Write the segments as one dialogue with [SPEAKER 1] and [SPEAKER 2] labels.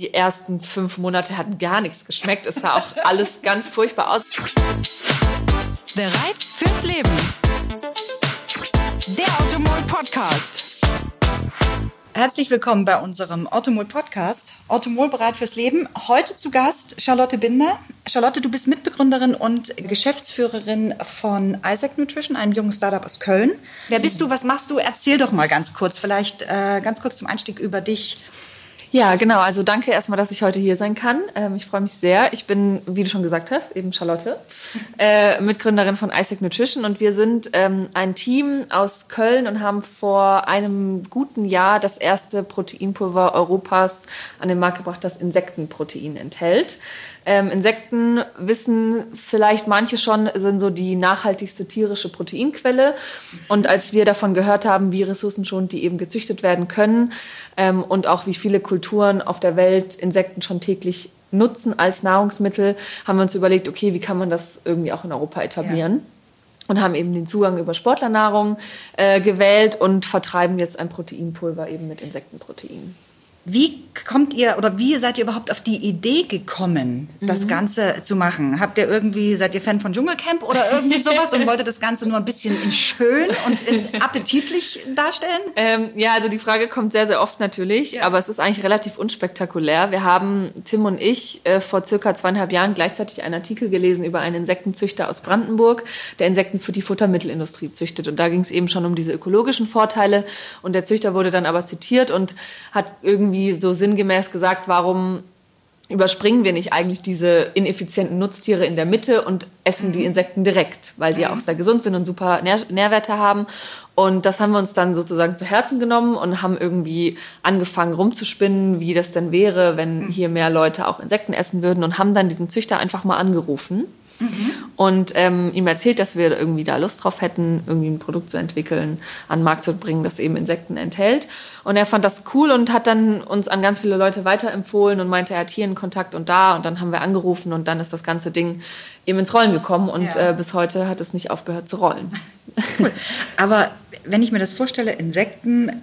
[SPEAKER 1] Die ersten fünf Monate hatten gar nichts geschmeckt. Es sah auch alles ganz furchtbar aus.
[SPEAKER 2] Bereit fürs Leben. Der Automol Podcast.
[SPEAKER 3] Herzlich willkommen bei unserem Automol Podcast. Automol bereit fürs Leben. Heute zu Gast Charlotte Binder. Charlotte, du bist Mitbegründerin und Geschäftsführerin von Isaac Nutrition, einem jungen Startup aus Köln. Wer bist du? Was machst du? Erzähl doch mal ganz kurz, vielleicht äh, ganz kurz zum Einstieg über dich.
[SPEAKER 1] Ja, genau. Also danke erstmal, dass ich heute hier sein kann. Ähm, ich freue mich sehr. Ich bin, wie du schon gesagt hast, eben Charlotte, äh, Mitgründerin von Isaac Nutrition und wir sind ähm, ein Team aus Köln und haben vor einem guten Jahr das erste Proteinpulver Europas an den Markt gebracht, das Insektenprotein enthält. Ähm, Insekten wissen vielleicht manche schon, sind so die nachhaltigste tierische Proteinquelle. Und als wir davon gehört haben, wie ressourcenschonend die eben gezüchtet werden können ähm, und auch wie viele Kulturen auf der Welt Insekten schon täglich nutzen als Nahrungsmittel, haben wir uns überlegt, okay, wie kann man das irgendwie auch in Europa etablieren? Ja und haben eben den Zugang über Sportlernahrung äh, gewählt und vertreiben jetzt ein Proteinpulver eben mit Insektenprotein.
[SPEAKER 3] Wie kommt ihr oder wie seid ihr überhaupt auf die Idee gekommen, das mhm. Ganze zu machen? Habt ihr irgendwie, seid ihr Fan von Dschungelcamp oder irgendwie sowas und wolltet das Ganze nur ein bisschen in schön und in appetitlich darstellen?
[SPEAKER 1] Ähm, ja, also die Frage kommt sehr, sehr oft natürlich, ja. aber es ist eigentlich relativ unspektakulär. Wir haben, Tim und ich, äh, vor circa zweieinhalb Jahren gleichzeitig einen Artikel gelesen über einen Insektenzüchter aus Brandenburg, der Insekten für die Futtermittelindustrie züchtet. Und da ging es eben schon um diese ökologischen Vorteile. Und der Züchter wurde dann aber zitiert und hat irgendwie irgendwie so sinngemäß gesagt, warum überspringen wir nicht eigentlich diese ineffizienten Nutztiere in der Mitte und essen die mhm. Insekten direkt, weil die ja auch sehr gesund sind und super Nähr Nährwerte haben. Und das haben wir uns dann sozusagen zu Herzen genommen und haben irgendwie angefangen rumzuspinnen, wie das denn wäre, wenn mhm. hier mehr Leute auch Insekten essen würden und haben dann diesen Züchter einfach mal angerufen Mhm. Und ähm, ihm erzählt, dass wir irgendwie da Lust drauf hätten, irgendwie ein Produkt zu entwickeln, an den Markt zu bringen, das eben Insekten enthält. Und er fand das cool und hat dann uns an ganz viele Leute weiterempfohlen und meinte, er hat hier einen Kontakt und da. Und dann haben wir angerufen und dann ist das ganze Ding eben ins Rollen gekommen. Und ja. äh, bis heute hat es nicht aufgehört zu rollen.
[SPEAKER 3] Cool. Aber wenn ich mir das vorstelle, Insekten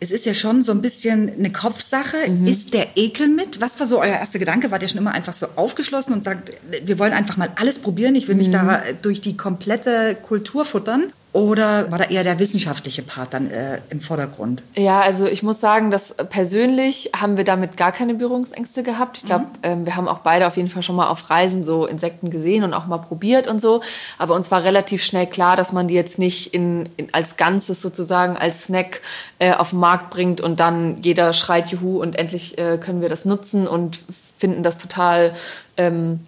[SPEAKER 3] es ist ja schon so ein bisschen eine Kopfsache. Mhm. Ist der Ekel mit? Was war so euer erster Gedanke? Wart ihr schon immer einfach so aufgeschlossen und sagt, wir wollen einfach mal alles probieren, ich will mich mhm. da durch die komplette Kultur futtern? Oder war da eher der wissenschaftliche Part dann äh, im Vordergrund?
[SPEAKER 1] Ja, also ich muss sagen, dass persönlich haben wir damit gar keine Berührungsängste gehabt. Ich glaube, mhm. ähm, wir haben auch beide auf jeden Fall schon mal auf Reisen so Insekten gesehen und auch mal probiert und so. Aber uns war relativ schnell klar, dass man die jetzt nicht in, in als Ganzes sozusagen als Snack äh, auf den Markt bringt und dann jeder schreit Juhu und endlich äh, können wir das nutzen und finden das total ähm,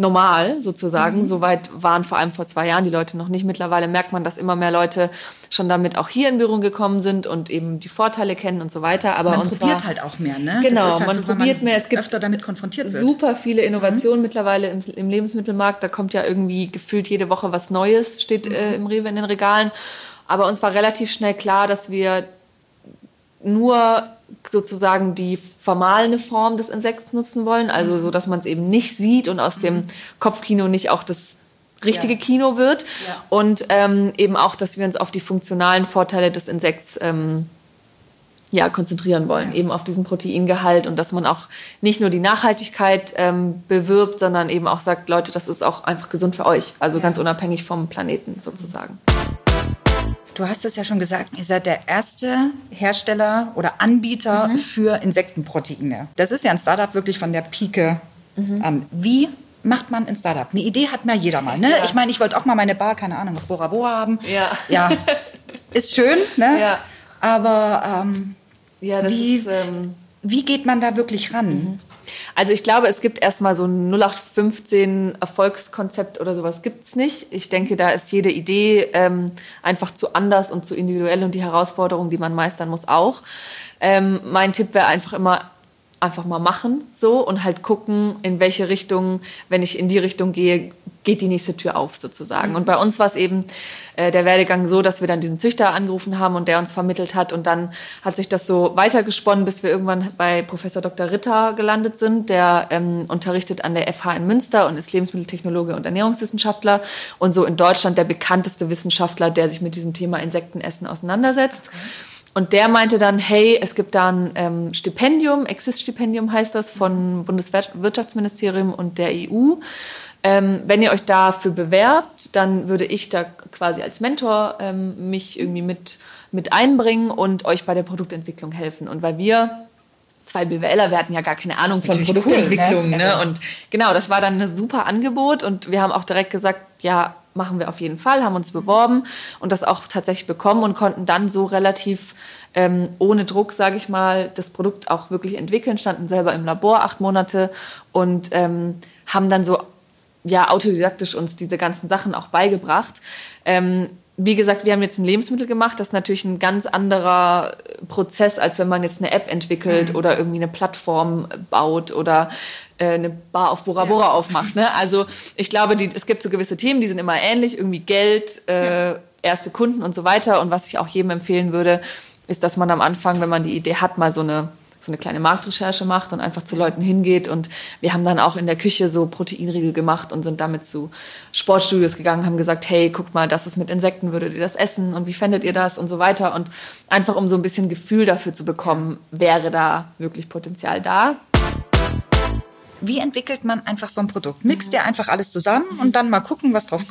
[SPEAKER 1] normal sozusagen. Mhm. Soweit waren vor allem vor zwei Jahren die Leute noch nicht. Mittlerweile merkt man, dass immer mehr Leute schon damit auch hier in Berührung gekommen sind und eben die Vorteile kennen und so weiter. Aber
[SPEAKER 3] man probiert halt auch mehr, ne?
[SPEAKER 1] Genau, halt man so, probiert man mehr.
[SPEAKER 3] Es gibt öfter damit konfrontiert wird.
[SPEAKER 1] Super viele Innovationen mhm. mittlerweile im, im, Lebensmittelmarkt. Da kommt ja irgendwie gefühlt jede Woche was Neues, steht mhm. äh, im Rewe in den Regalen. Aber uns war relativ schnell klar, dass wir nur sozusagen die formale Form des Insekts nutzen wollen, also so, dass man es eben nicht sieht und aus dem Kopfkino nicht auch das richtige ja. Kino wird ja. und ähm, eben auch, dass wir uns auf die funktionalen Vorteile des Insekts ähm, ja, konzentrieren wollen, ja. eben auf diesen Proteingehalt und dass man auch nicht nur die Nachhaltigkeit ähm, bewirbt, sondern eben auch sagt, Leute, das ist auch einfach gesund für euch, also ganz unabhängig vom Planeten sozusagen.
[SPEAKER 3] Du hast es ja schon gesagt, ihr seid der erste Hersteller oder Anbieter mhm. für Insektenproteine. Das ist ja ein Startup wirklich von der Pike mhm. an. Wie macht man ein Startup? Eine Idee hat mir jeder mal. Ne? Ja. Ich meine, ich wollte auch mal meine Bar, keine Ahnung, auf Bora Bora haben.
[SPEAKER 1] Ja.
[SPEAKER 3] ja. Ist schön, ne?
[SPEAKER 1] Ja.
[SPEAKER 3] Aber ähm, ja, wie, ist, ähm, wie geht man da wirklich ran? Mhm.
[SPEAKER 1] Also ich glaube, es gibt erstmal so ein 0815 Erfolgskonzept oder sowas gibt es nicht. Ich denke, da ist jede Idee ähm, einfach zu anders und zu individuell und die Herausforderungen, die man meistern muss, auch. Ähm, mein Tipp wäre einfach immer, einfach mal machen so und halt gucken, in welche Richtung, wenn ich in die Richtung gehe, geht die nächste Tür auf sozusagen. Und bei uns war es eben äh, der Werdegang so, dass wir dann diesen Züchter angerufen haben und der uns vermittelt hat und dann hat sich das so weitergesponnen, bis wir irgendwann bei Professor Dr. Ritter gelandet sind, der ähm, unterrichtet an der FH in Münster und ist Lebensmitteltechnologe und Ernährungswissenschaftler und so in Deutschland der bekannteste Wissenschaftler, der sich mit diesem Thema Insektenessen auseinandersetzt. Und der meinte dann, hey, es gibt da ein ähm, Stipendium, Exist-Stipendium heißt das, von Bundeswirtschaftsministerium und der EU. Ähm, wenn ihr euch dafür bewerbt, dann würde ich da quasi als Mentor ähm, mich irgendwie mit, mit einbringen und euch bei der Produktentwicklung helfen. Und weil wir zwei BWLer, wir hatten ja gar keine Ahnung von Produktentwicklung.
[SPEAKER 3] cool, ne?
[SPEAKER 1] ne?
[SPEAKER 3] Also-
[SPEAKER 1] Und genau, das war dann ein super Angebot und wir haben auch direkt gesagt, ja, machen wir auf jeden Fall, haben uns beworben und das auch tatsächlich bekommen und konnten dann so relativ ähm, ohne Druck, sage ich mal, das Produkt auch wirklich entwickeln, standen selber im Labor acht Monate und ähm, haben dann so ja autodidaktisch uns diese ganzen Sachen auch beigebracht. Ähm, wie gesagt, wir haben jetzt ein Lebensmittel gemacht. Das ist natürlich ein ganz anderer Prozess, als wenn man jetzt eine App entwickelt oder irgendwie eine Plattform baut oder äh, eine Bar auf Bora Bora aufmacht. Ne? Also ich glaube, die, es gibt so gewisse Themen, die sind immer ähnlich. Irgendwie Geld, äh, erste Kunden und so weiter. Und was ich auch jedem empfehlen würde, ist, dass man am Anfang, wenn man die Idee hat, mal so eine eine kleine Marktrecherche macht und einfach zu Leuten hingeht. Und wir haben dann auch in der Küche so Proteinriegel gemacht und sind damit zu Sportstudios gegangen, haben gesagt, hey, guckt mal, das ist mit Insekten, würdet ihr das essen und wie fändet ihr das und so weiter. Und einfach um so ein bisschen Gefühl dafür zu bekommen, wäre da wirklich Potenzial da.
[SPEAKER 3] Wie entwickelt man einfach so ein Produkt? Mixt ihr einfach alles zusammen und dann mal gucken, was drauf,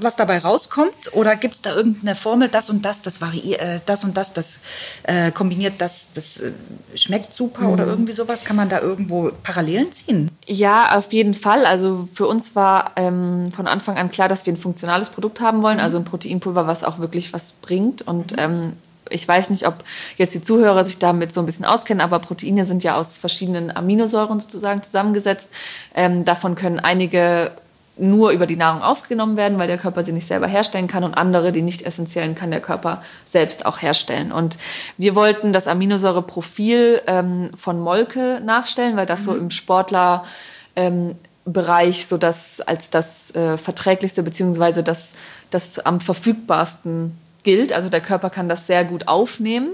[SPEAKER 3] was dabei rauskommt? Oder gibt es da irgendeine Formel, das und das, das variiert, äh, das und das, das äh, kombiniert, das, das äh, schmeckt super oder irgendwie sowas? Kann man da irgendwo Parallelen ziehen?
[SPEAKER 1] Ja, auf jeden Fall. Also für uns war ähm, von Anfang an klar, dass wir ein funktionales Produkt haben wollen, also ein Proteinpulver, was auch wirklich was bringt. Und ähm, ich weiß nicht, ob jetzt die Zuhörer sich damit so ein bisschen auskennen, aber Proteine sind ja aus verschiedenen Aminosäuren sozusagen zusammengesetzt. Ähm, davon können einige nur über die Nahrung aufgenommen werden, weil der Körper sie nicht selber herstellen kann und andere, die nicht essentiellen, kann der Körper selbst auch herstellen. Und wir wollten das Aminosäureprofil ähm, von Molke nachstellen, weil das so im Sportler ähm, Bereich so das als das äh, verträglichste beziehungsweise das, das am verfügbarsten gilt. Also der Körper kann das sehr gut aufnehmen.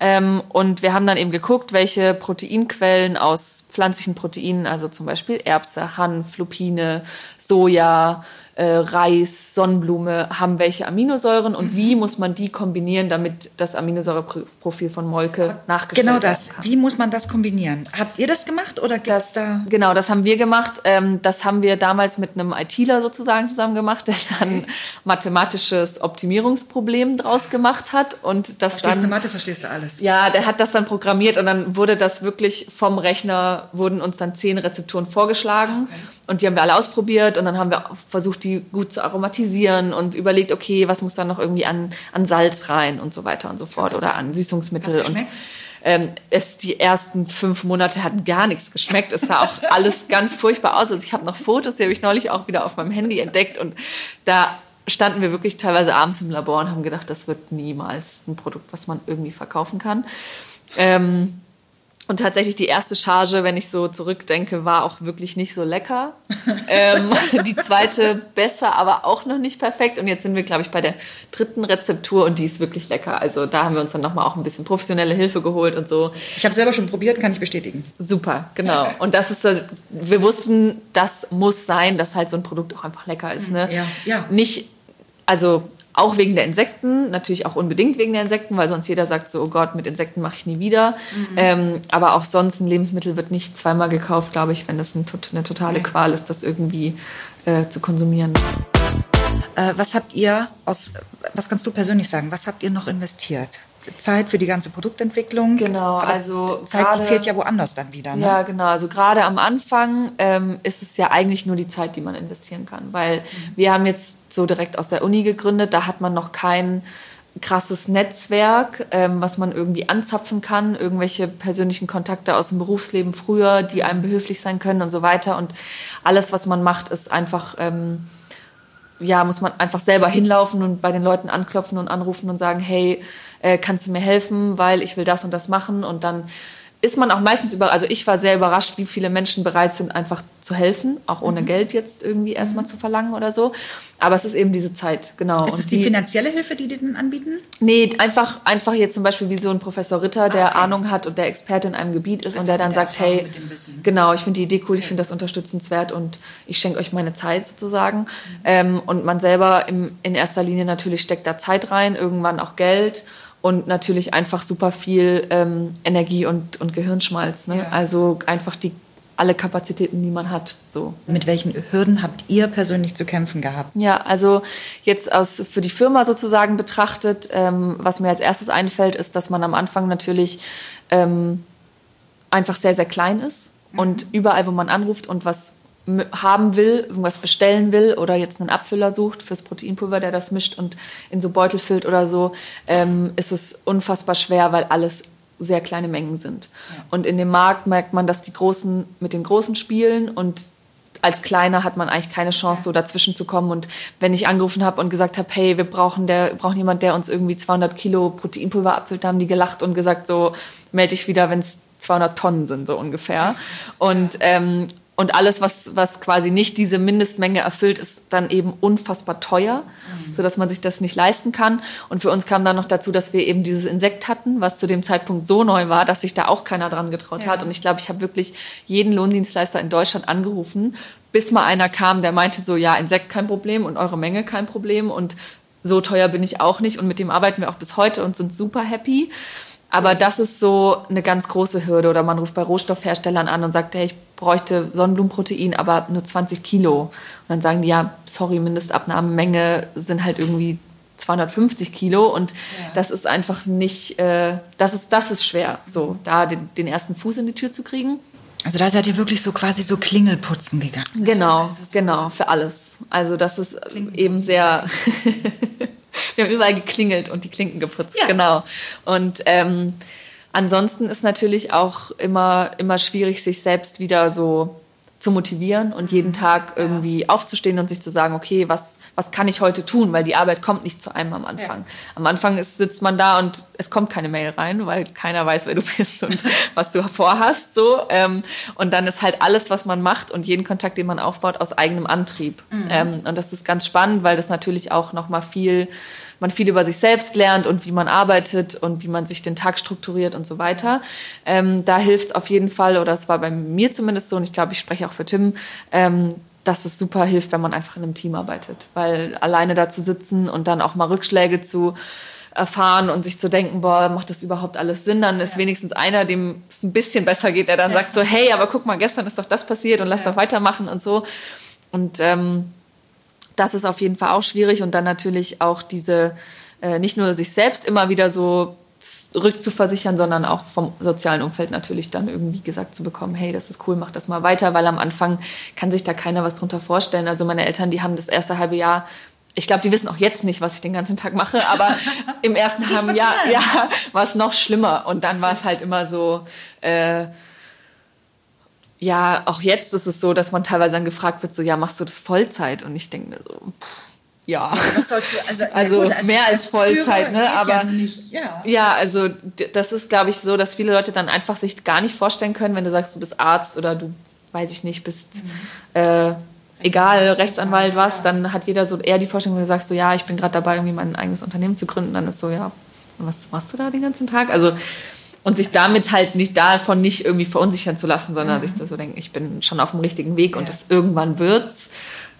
[SPEAKER 1] Ähm, und wir haben dann eben geguckt, welche Proteinquellen aus pflanzlichen Proteinen, also zum Beispiel Erbse, Hanf, Lupine, Soja, äh, Reis, Sonnenblume, haben welche Aminosäuren und wie muss man die kombinieren, damit das Aminosäureprofil von Molke nachgestellt
[SPEAKER 3] Genau
[SPEAKER 1] werden
[SPEAKER 3] das. Wie muss man das kombinieren? Habt ihr das gemacht oder gibt es da?
[SPEAKER 1] Genau, das haben wir gemacht. Ähm, das haben wir damals mit einem ITler sozusagen zusammen gemacht, der dann mathematisches Optimierungsproblem draus gemacht hat und das
[SPEAKER 3] Verstehst du
[SPEAKER 1] dann
[SPEAKER 3] Mathe, verstehst du alles?
[SPEAKER 1] ja, der hat das dann programmiert und dann wurde das wirklich vom Rechner, wurden uns dann zehn Rezepturen vorgeschlagen und die haben wir alle ausprobiert und dann haben wir versucht, die gut zu aromatisieren und überlegt, okay, was muss dann noch irgendwie an, an Salz rein und so weiter und so fort oder an Süßungsmittel und ähm, es die ersten fünf Monate hatten gar nichts geschmeckt. Es sah auch alles ganz furchtbar aus. Also ich habe noch Fotos, die habe ich neulich auch wieder auf meinem Handy entdeckt und da standen wir wirklich teilweise abends im Labor und haben gedacht, das wird niemals ein Produkt, was man irgendwie verkaufen kann. Ähm, und tatsächlich die erste Charge, wenn ich so zurückdenke, war auch wirklich nicht so lecker. ähm, die zweite besser, aber auch noch nicht perfekt. Und jetzt sind wir, glaube ich, bei der dritten Rezeptur und die ist wirklich lecker. Also da haben wir uns dann nochmal auch ein bisschen professionelle Hilfe geholt und so.
[SPEAKER 3] Ich habe selber schon probiert, kann ich bestätigen.
[SPEAKER 1] Super, genau. Und das ist, das- wir wussten, das muss sein, dass halt so ein Produkt auch einfach lecker ist. Ne?
[SPEAKER 3] Ja, ja.
[SPEAKER 1] Nicht, also auch wegen der Insekten, natürlich auch unbedingt wegen der Insekten, weil sonst jeder sagt so, oh Gott, mit Insekten mache ich nie wieder. Ähm, aber auch sonst ein Lebensmittel wird nicht zweimal gekauft, glaube ich, wenn das ein, eine totale Qual ist, das irgendwie äh, zu konsumieren.
[SPEAKER 3] Äh, was habt ihr aus, was kannst du persönlich sagen, was habt ihr noch investiert? Zeit für die ganze Produktentwicklung?
[SPEAKER 1] Genau,
[SPEAKER 3] Aber
[SPEAKER 1] also
[SPEAKER 3] Zeit
[SPEAKER 1] gerade-
[SPEAKER 3] die fehlt ja woanders dann wieder. Ne?
[SPEAKER 1] Ja, genau. Also gerade am Anfang ähm, ist es ja eigentlich nur die Zeit, die man investieren kann. Weil wir haben jetzt so direkt aus der Uni gegründet, da hat man noch kein krasses Netzwerk, ähm, was man irgendwie anzapfen kann, irgendwelche persönlichen Kontakte aus dem Berufsleben früher, die einem behilflich sein können und so weiter. Und alles, was man macht, ist einfach, ähm, ja, muss man einfach selber hinlaufen und bei den Leuten anklopfen und anrufen und sagen, hey, äh, kannst du mir helfen, weil ich will das und das machen und dann ist man auch meistens über, also ich war sehr überrascht, wie viele Menschen bereit sind, einfach zu helfen, auch ohne
[SPEAKER 3] Mhm.
[SPEAKER 1] Geld jetzt irgendwie erstmal zu verlangen oder so. Aber es ist eben diese Zeit, genau.
[SPEAKER 3] Ist
[SPEAKER 1] Und
[SPEAKER 3] es die, finanzielle Hilfe, die die denn anbieten?
[SPEAKER 1] Nee, einfach, einfach jetzt zum Beispiel wie so ein Professor Ritter, der
[SPEAKER 3] Ah, okay.
[SPEAKER 1] Ahnung hat und der Experte in einem Gebiet ist und der dann
[SPEAKER 3] der
[SPEAKER 1] sagt,
[SPEAKER 3] Erfahrung,
[SPEAKER 1] hey, genau, ich finde die Idee cool, ich finde das unterstützenswert und ich schenke euch meine Zeit sozusagen. Ähm, und man selber im, in erster Linie natürlich steckt da Zeit rein, irgendwann auch Geld und natürlich einfach super viel ähm, Energie und, und Gehirnschmalz. Ne?
[SPEAKER 3] Ja.
[SPEAKER 1] Also einfach die alle Kapazitäten, die man hat. So.
[SPEAKER 3] Mit welchen Hürden habt ihr persönlich zu kämpfen gehabt?
[SPEAKER 1] Ja, also jetzt aus für die Firma sozusagen betrachtet, ähm, was mir als erstes einfällt, ist, dass man am Anfang natürlich ähm, einfach sehr, sehr klein ist und überall, wo man anruft und was haben will, irgendwas bestellen will oder jetzt einen Abfüller sucht fürs Proteinpulver, der das mischt und in so Beutel füllt oder so, ähm, ist es unfassbar schwer, weil alles sehr kleine Mengen sind. Und in dem Markt merkt man, dass die Großen mit den Großen spielen und als Kleiner hat man eigentlich keine Chance, so dazwischen zu kommen. Und wenn ich angerufen habe und gesagt habe, hey, wir brauchen, der, brauchen jemand, der uns irgendwie 200 Kilo Proteinpulver abfüllt, da haben die gelacht und gesagt, so melde dich wieder, wenn es 200 Tonnen sind, so ungefähr. Und, ähm, und alles, was, was quasi nicht diese Mindestmenge erfüllt, ist dann eben unfassbar teuer, sodass man sich das nicht leisten kann. Und für uns kam dann noch dazu, dass wir eben dieses Insekt hatten, was zu dem Zeitpunkt so neu war, dass sich da auch keiner dran getraut hat. Und ich glaube, ich habe wirklich jeden Lohndienstleister in Deutschland angerufen, bis mal einer kam, der meinte so, ja, Insekt kein Problem und eure Menge kein Problem und so teuer bin ich auch nicht und mit dem arbeiten wir auch bis heute und sind super happy. Aber das ist so eine ganz große Hürde. Oder man ruft bei Rohstoffherstellern an und sagt, hey, ich bräuchte Sonnenblumenprotein, aber nur 20 Kilo. Und dann sagen die, ja, sorry, Mindestabnahmemenge sind halt irgendwie 250 Kilo. Und das ist einfach nicht, äh, das, ist, das ist schwer, so da den, den ersten Fuß in die Tür zu kriegen.
[SPEAKER 3] Also da seid ihr wirklich so quasi so Klingelputzen gegangen.
[SPEAKER 1] Genau, genau, für alles. Also das ist eben sehr. Wir haben überall geklingelt und die Klinken geputzt,
[SPEAKER 3] Ja.
[SPEAKER 1] genau. Und ähm, ansonsten ist natürlich auch immer, immer schwierig, sich selbst wieder so zu motivieren und jeden Tag irgendwie aufzustehen und sich zu sagen, okay, was, was kann ich heute tun? Weil die Arbeit kommt nicht zu einem am Anfang. Am Anfang ist, sitzt man da und es kommt keine Mail rein, weil keiner weiß, wer du bist und was du vorhast. So. Ähm, und dann ist halt alles, was man macht und jeden Kontakt, den man aufbaut, aus eigenem Antrieb. Ähm, und das ist ganz spannend, weil das natürlich auch nochmal viel man viel über sich selbst lernt und wie man arbeitet und wie man sich den Tag strukturiert und so weiter. Ähm, da hilft es auf jeden Fall, oder es war bei mir zumindest so, und ich glaube, ich spreche auch für Tim, ähm, dass es super hilft, wenn man einfach in einem Team arbeitet. Weil alleine da zu sitzen und dann auch mal Rückschläge zu erfahren und sich zu denken, boah, macht das überhaupt alles Sinn? Dann ist wenigstens einer, dem es ein bisschen besser geht, der dann sagt so, hey, aber guck mal, gestern ist doch das passiert und lass doch weitermachen und so. Und ähm, das ist auf jeden Fall auch schwierig und dann natürlich auch diese, äh, nicht nur sich selbst immer wieder so rückzuversichern, sondern auch vom sozialen Umfeld natürlich dann irgendwie gesagt zu bekommen, hey, das ist cool, mach das mal weiter, weil am Anfang kann sich da keiner was drunter vorstellen. Also meine Eltern, die haben das erste halbe Jahr ich glaube, die wissen auch jetzt nicht, was ich den ganzen Tag mache, aber im ersten halben Jahr ja, war es noch schlimmer. Und dann war es halt immer so, äh, ja, auch jetzt ist es so, dass man teilweise dann gefragt wird, so, ja, machst du das Vollzeit? Und ich denke mir so, pff, ja.
[SPEAKER 3] Also,
[SPEAKER 1] Also
[SPEAKER 3] ja gut,
[SPEAKER 1] mehr als Vollzeit, ne, aber-
[SPEAKER 3] ja, ja.
[SPEAKER 1] Ja, also das ist, glaube ich, so, dass viele Leute dann einfach sich gar nicht vorstellen können, wenn du sagst, du bist Arzt oder du, weiß ich nicht, bist äh, egal, Rechtsanwalt, was, dann hat jeder so eher die Vorstellung, wenn du sagst, so ja, ich bin gerade dabei, irgendwie mein eigenes Unternehmen zu gründen, dann ist so, ja, was machst du da den ganzen Tag? Also und sich damit halt nicht davon nicht irgendwie verunsichern zu lassen, sondern sich zu so denken, ich bin schon auf dem richtigen Weg und
[SPEAKER 3] Ja.
[SPEAKER 1] das irgendwann wird's.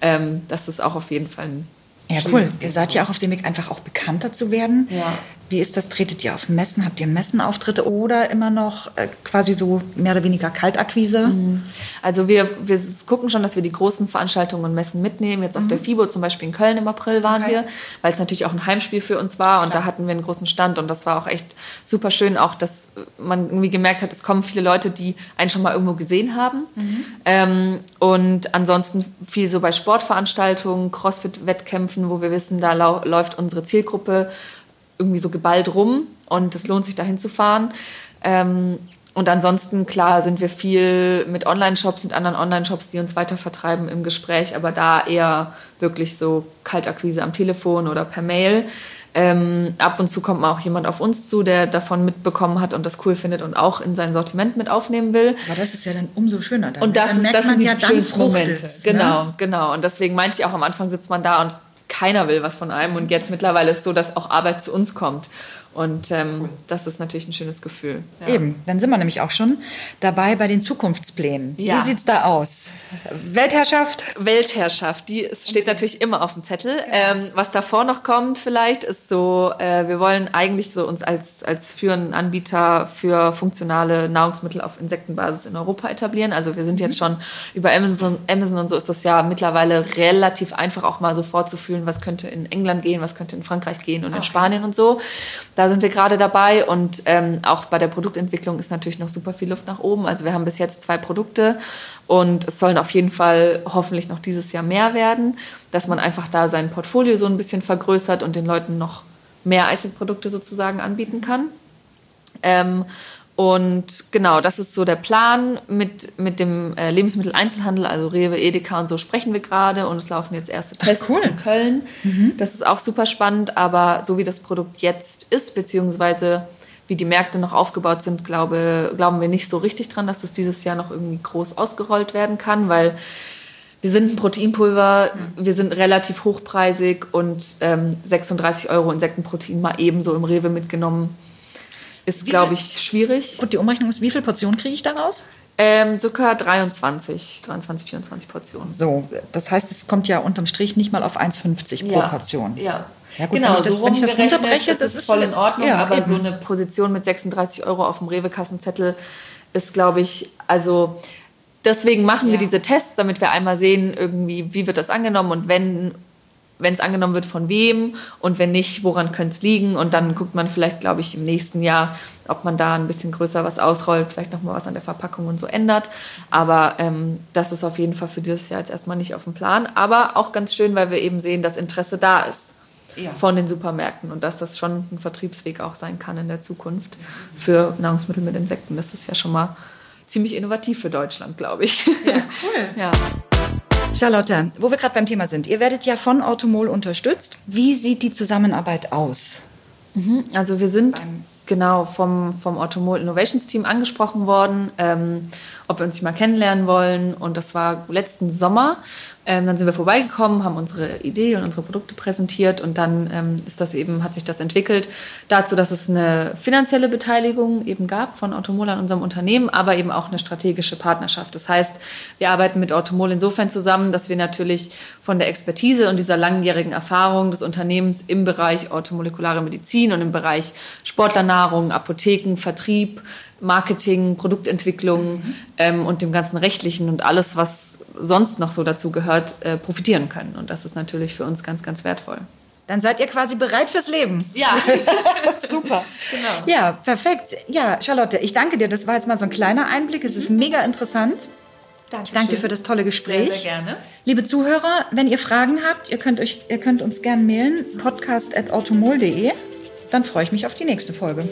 [SPEAKER 1] Ähm, das ist auch auf jeden Fall ein
[SPEAKER 3] Ja, cool. Ihr seid ja auch auf dem Weg, einfach auch bekannter zu werden.
[SPEAKER 1] Ja.
[SPEAKER 3] Wie ist das? Tretet ihr auf Messen? Habt ihr Messenauftritte oder immer noch äh, quasi so mehr oder weniger Kaltakquise?
[SPEAKER 1] Also wir, wir gucken schon, dass wir die großen Veranstaltungen und Messen mitnehmen. Jetzt auf der FIBO zum Beispiel in Köln im April waren
[SPEAKER 3] Mhm. Okay.
[SPEAKER 1] wir, weil es natürlich auch ein Heimspiel für uns war und da hatten wir einen großen Stand und das war auch echt super schön, auch dass man irgendwie gemerkt hat, es kommen viele Leute, die einen schon mal irgendwo gesehen haben.
[SPEAKER 3] Mhm.
[SPEAKER 1] Ähm, und ansonsten viel so bei Sportveranstaltungen, Crossfit-Wettkämpfen, wo wir wissen, da läuft unsere Zielgruppe irgendwie so geballt rum und es lohnt sich dahin zu fahren. Ähm, und ansonsten, klar, sind wir viel mit Online-Shops, mit anderen Online-Shops, die uns weiter vertreiben im Gespräch, aber da eher wirklich so Kaltakquise am Telefon oder per Mail. Ähm, ab und zu kommt mal auch jemand auf uns zu, der davon mitbekommen hat und das cool findet und auch in sein Sortiment mit aufnehmen will.
[SPEAKER 3] Aber das ist ja dann umso schöner. Dann,
[SPEAKER 1] Und das,
[SPEAKER 3] dann
[SPEAKER 1] ist, das sind die
[SPEAKER 3] ja,
[SPEAKER 1] schönsten Momente.
[SPEAKER 3] ne?
[SPEAKER 1] Genau, genau. Und deswegen meinte ich auch, am Anfang sitzt man da und keiner will was von einem. Und jetzt mittlerweile ist so, dass auch Arbeit zu uns kommt. Und ähm, das ist natürlich ein schönes Gefühl. Ja.
[SPEAKER 3] Eben, dann sind wir nämlich auch schon dabei bei den Zukunftsplänen.
[SPEAKER 1] Ja.
[SPEAKER 3] Wie sieht's da aus? Weltherrschaft?
[SPEAKER 1] Weltherrschaft, die es steht natürlich immer auf dem Zettel. Ähm, was davor noch kommt vielleicht, ist so, äh, wir wollen eigentlich so uns als, als führenden Anbieter für funktionale Nahrungsmittel auf Insektenbasis in Europa etablieren. Also wir sind jetzt schon über Amazon, Amazon und so ist das ja mittlerweile relativ einfach auch mal so vorzufühlen, was könnte in England gehen, was könnte in Frankreich gehen und in Spanien und so. Da sind wir gerade dabei und ähm, auch bei der Produktentwicklung ist natürlich noch super viel Luft nach oben. Also wir haben bis jetzt zwei Produkte und es sollen auf jeden Fall hoffentlich noch dieses Jahr mehr werden, dass man einfach da sein Portfolio so ein bisschen vergrößert und den Leuten noch mehr Icing-Produkte sozusagen anbieten kann. Ähm, und genau, das ist so der Plan. Mit, mit dem äh, Lebensmitteleinzelhandel, also Rewe, Edeka und so sprechen wir gerade und es laufen jetzt erste Tests
[SPEAKER 3] cool.
[SPEAKER 1] in Köln. Das ist auch super spannend, aber so wie das Produkt jetzt ist, beziehungsweise wie die Märkte noch aufgebaut sind, glaube, glauben wir nicht so richtig dran, dass es dieses Jahr noch irgendwie groß ausgerollt werden kann, weil wir sind ein Proteinpulver, wir sind relativ hochpreisig und ähm, 36 Euro Insektenprotein mal ebenso im Rewe mitgenommen ist, glaube ich, schwierig.
[SPEAKER 3] Gut, die Umrechnung ist, wie viele Portionen kriege ich daraus?
[SPEAKER 1] Ähm, circa 23, 23, 24 Portionen.
[SPEAKER 3] So, das heißt, es kommt ja unterm Strich nicht mal auf 1,50 pro Portion.
[SPEAKER 1] Ja.
[SPEAKER 3] Ja, gut,
[SPEAKER 1] genau,
[SPEAKER 3] wenn ich das-
[SPEAKER 1] so
[SPEAKER 3] wenn ich das runterbreche,
[SPEAKER 1] ist
[SPEAKER 3] das
[SPEAKER 1] es
[SPEAKER 3] ist-
[SPEAKER 1] voll in Ordnung,
[SPEAKER 3] ja,
[SPEAKER 1] aber
[SPEAKER 3] eben.
[SPEAKER 1] so eine Position mit 36 Euro auf dem Rewe-Kassenzettel ist, glaube ich, also deswegen machen wir
[SPEAKER 3] Ja.
[SPEAKER 1] diese Tests, damit wir einmal sehen, irgendwie, wie wird das angenommen und wenn wenn es angenommen wird, von wem und wenn nicht, woran könnte es liegen und dann guckt man vielleicht, glaube ich, im nächsten Jahr, ob man da ein bisschen größer was ausrollt, vielleicht noch mal was an der Verpackung und so ändert. Aber ähm, das ist auf jeden Fall für dieses Jahr jetzt erstmal nicht auf dem Plan. Aber auch ganz schön, weil wir eben sehen, dass Interesse da ist
[SPEAKER 3] Ja.
[SPEAKER 1] von den Supermärkten und dass das schon ein Vertriebsweg auch sein kann in der Zukunft für Nahrungsmittel mit Insekten. Das ist ja schon mal ziemlich innovativ für Deutschland, glaube ich. Ja,
[SPEAKER 3] cool.
[SPEAKER 1] ja.
[SPEAKER 3] Charlotte, wo wir gerade beim Thema sind, ihr werdet ja von Automol unterstützt. Wie sieht die Zusammenarbeit aus?
[SPEAKER 1] Also wir sind genau vom, vom Automol Innovations Team angesprochen worden, ähm, ob wir uns mal kennenlernen wollen. Und das war letzten Sommer. Ähm, dann sind wir vorbeigekommen, haben unsere Idee und unsere Produkte präsentiert und dann ähm, ist das eben, hat sich das entwickelt dazu, dass es eine finanzielle Beteiligung eben gab von Automol an unserem Unternehmen, aber eben auch eine strategische Partnerschaft. Das heißt, wir arbeiten mit Automol insofern zusammen, dass wir natürlich von der Expertise und dieser langjährigen Erfahrung des Unternehmens im Bereich automolekulare Medizin und im Bereich Sportlernahrung, Apotheken, Vertrieb, Marketing, Produktentwicklung ähm, und dem ganzen Rechtlichen und alles, was sonst noch so dazu gehört, äh, profitieren können. Und das ist natürlich für uns ganz, ganz wertvoll.
[SPEAKER 3] Dann seid ihr quasi bereit fürs Leben.
[SPEAKER 1] Ja,
[SPEAKER 3] Super.
[SPEAKER 1] genau.
[SPEAKER 3] Ja, perfekt. Ja, Charlotte, ich danke dir. Das war jetzt mal so ein kleiner Einblick. Es ist mega interessant. Ich danke dir für das tolle Gespräch.
[SPEAKER 1] Sehr, sehr gerne.
[SPEAKER 3] Liebe Zuhörer, wenn ihr Fragen habt, ihr könnt, euch, ihr könnt uns gerne mailen, podcast.automol.de. Dann freue ich mich auf die nächste Folge.